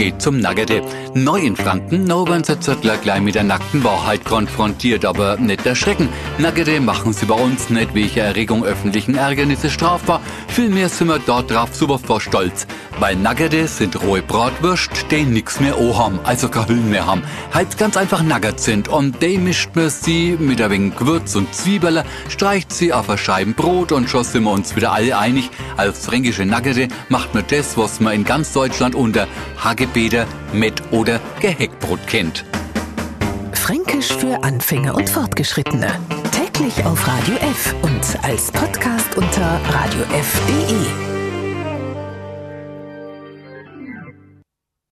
geht zum Naggete. Neu in Franken, no werden sie gleich mit der nackten Wahrheit konfrontiert, aber nicht erschrecken. Naggete machen sie bei uns nicht welche Erregung öffentlichen Ärgernisse strafbar. Vielmehr sind wir dort drauf super vor Stolz. Weil Naggete sind rohe Bratwürst, die nix mehr o haben, also keine Hüllen mehr haben. Halt ganz einfach Nugget sind und die mischt man sie mit ein wenig Gewürz und Zwiebeln, streicht sie auf ein Scheiben Brot und schon sind wir uns wieder alle einig. Als fränkische Naggete macht man das, was man in ganz Deutschland unter Hagge Bäder mit oder Geheckbrot kennt. Fränkisch für Anfänger und Fortgeschrittene. Täglich auf Radio F und als Podcast unter radiof.de.